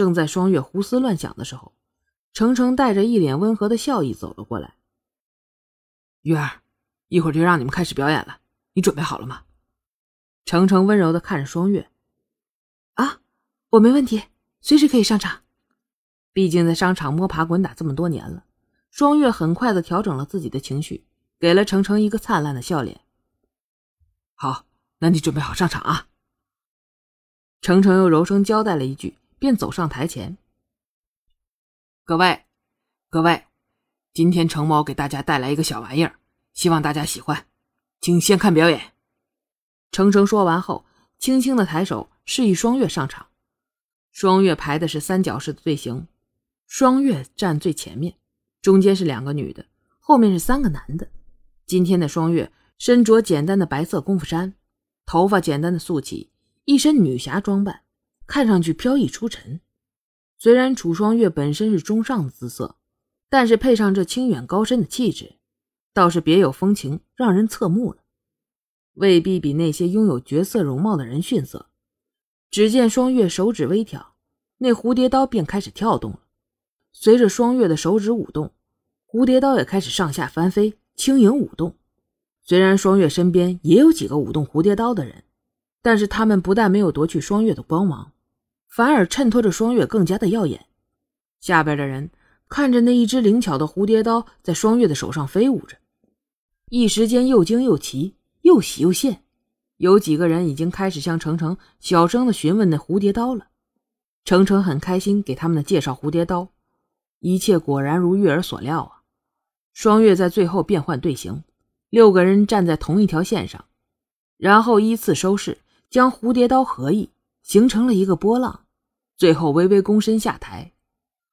正在双月胡思乱想的时候，程程带着一脸温和的笑意走了过来。月儿，一会儿就让你们开始表演了，你准备好了吗？程程温柔的看着双月。啊，我没问题，随时可以上场。毕竟在商场摸爬滚打这么多年了，双月很快的调整了自己的情绪，给了程程一个灿烂的笑脸。好，那你准备好上场啊。程程又柔声交代了一句，便走上台前。各位，各位，今天程某给大家带来一个小玩意儿，希望大家喜欢，请先看表演。程程说完后，轻轻的抬手示意双月上场。双月排的是三角式的队形。双月站最前面，中间是两个女的，后面是三个男的。今天的双月身着简单的白色功夫衫，头发简单的束起，一身女侠装扮，看上去飘逸出尘。虽然楚双月本身是中上的姿色，但是配上这清远高深的气质，倒是别有风情，让人侧目了。未必比那些拥有绝色容貌的人逊色。只见双月手指微挑，那蝴蝶刀便开始跳动了。随着双月的手指舞动，蝴蝶刀也开始上下翻飞，轻盈舞动。虽然双月身边也有几个舞动蝴蝶刀的人，但是他们不但没有夺去双月的光芒，反而衬托着双月更加的耀眼。下边的人看着那一只灵巧的蝴蝶刀在双月的手上飞舞着，一时间又惊又奇，又喜又羡。有几个人已经开始向程程小声的询问那蝴蝶刀了。程程很开心，给他们的介绍蝴蝶刀。一切果然如月儿所料啊！双月在最后变换队形，六个人站在同一条线上，然后依次收势，将蝴蝶刀合意，形成了一个波浪，最后微微躬身下台。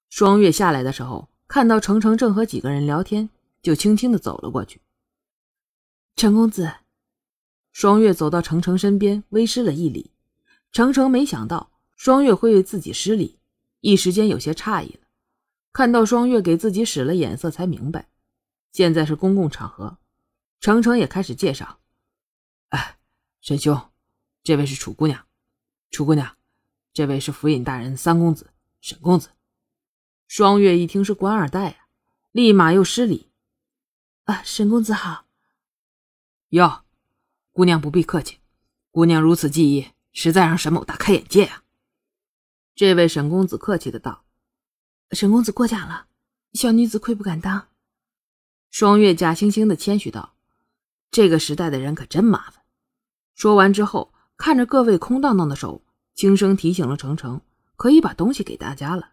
双月下来的时候，看到程程正和几个人聊天，就轻轻的走了过去。程公子，双月走到程程身边，微施了一礼。程程没想到双月会为自己施礼，一时间有些诧异了。看到双月给自己使了眼色，才明白，现在是公共场合。程程也开始介绍：“哎，沈兄，这位是楚姑娘，楚姑娘，这位是府尹大人三公子沈公子。”双月一听是官二代啊，立马又失礼：“啊，沈公子好。”哟，姑娘不必客气，姑娘如此技艺，实在让沈某大开眼界啊。这位沈公子客气的道。沈公子过奖了，小女子愧不敢当。双月假惺惺的谦虚道：“这个时代的人可真麻烦。”说完之后，看着各位空荡荡的手，轻声提醒了程程：“可以把东西给大家了。”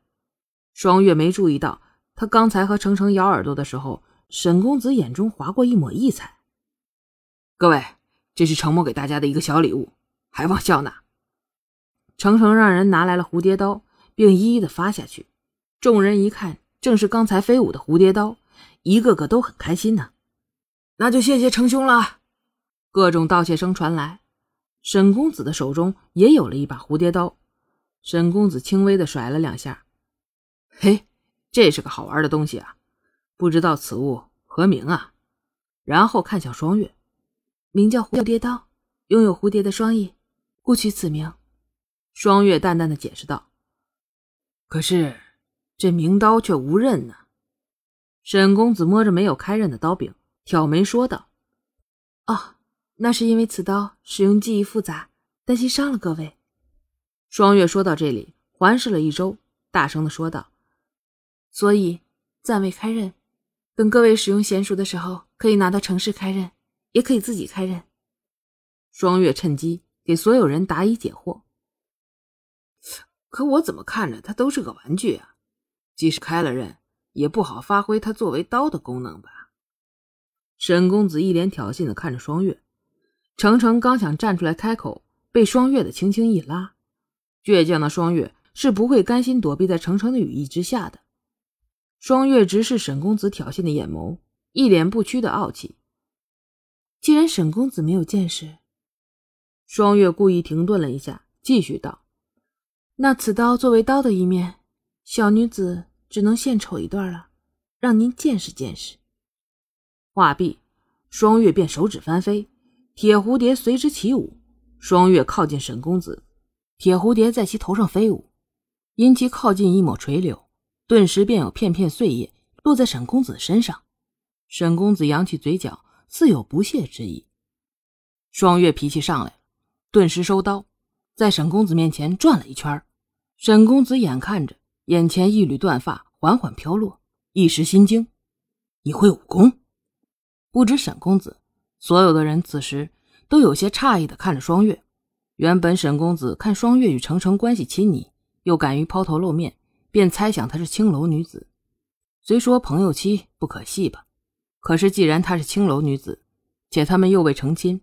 双月没注意到，他刚才和程程咬耳朵的时候，沈公子眼中划过一抹异彩。各位，这是程某给大家的一个小礼物，还望笑纳。程程让人拿来了蝴蝶刀，并一一的发下去。众人一看，正是刚才飞舞的蝴蝶刀，一个个都很开心呢。那就谢谢程兄了。各种道谢声传来，沈公子的手中也有了一把蝴蝶刀。沈公子轻微的甩了两下，嘿，这是个好玩的东西啊！不知道此物何名啊？然后看向双月，名叫蝴蝶刀，拥有蝴蝶的双翼，故取此名。双月淡淡的解释道：“可是。”这名刀却无刃呢。沈公子摸着没有开刃的刀柄，挑眉说道：“哦，那是因为此刀使用技艺复杂，担心伤了各位。”双月说到这里，环视了一周，大声的说道：“所以暂未开刃，等各位使用娴熟的时候，可以拿到城市开刃，也可以自己开刃。”双月趁机给所有人答疑解惑。可我怎么看着它都是个玩具啊？即使开了刃，也不好发挥它作为刀的功能吧？沈公子一脸挑衅的看着双月，程程刚想站出来开口，被双月的轻轻一拉。倔强的双月是不会甘心躲避在程程的羽翼之下的。双月直视沈公子挑衅的眼眸，一脸不屈的傲气。既然沈公子没有见识，双月故意停顿了一下，继续道：“那此刀作为刀的一面。”小女子只能献丑一段了，让您见识见识。话毕，双月便手指翻飞，铁蝴蝶随之起舞。双月靠近沈公子，铁蝴蝶在其头上飞舞。因其靠近一抹垂柳，顿时便有片片碎叶落在沈公子身上。沈公子扬起嘴角，似有不屑之意。双月脾气上来，顿时收刀，在沈公子面前转了一圈。沈公子眼看着眼前一缕断发缓缓飘落，一时心惊：“你会武功？”不止沈公子，所有的人此时都有些诧异的看着双月。原本沈公子看双月与程程关系亲昵，又敢于抛头露面，便猜想她是青楼女子。虽说朋友妻不可戏吧，可是既然她是青楼女子，且他们又未成亲，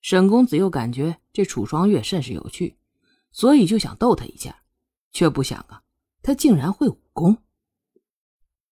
沈公子又感觉这楚双月甚是有趣，所以就想逗她一下，却不想啊，她竟然会武功。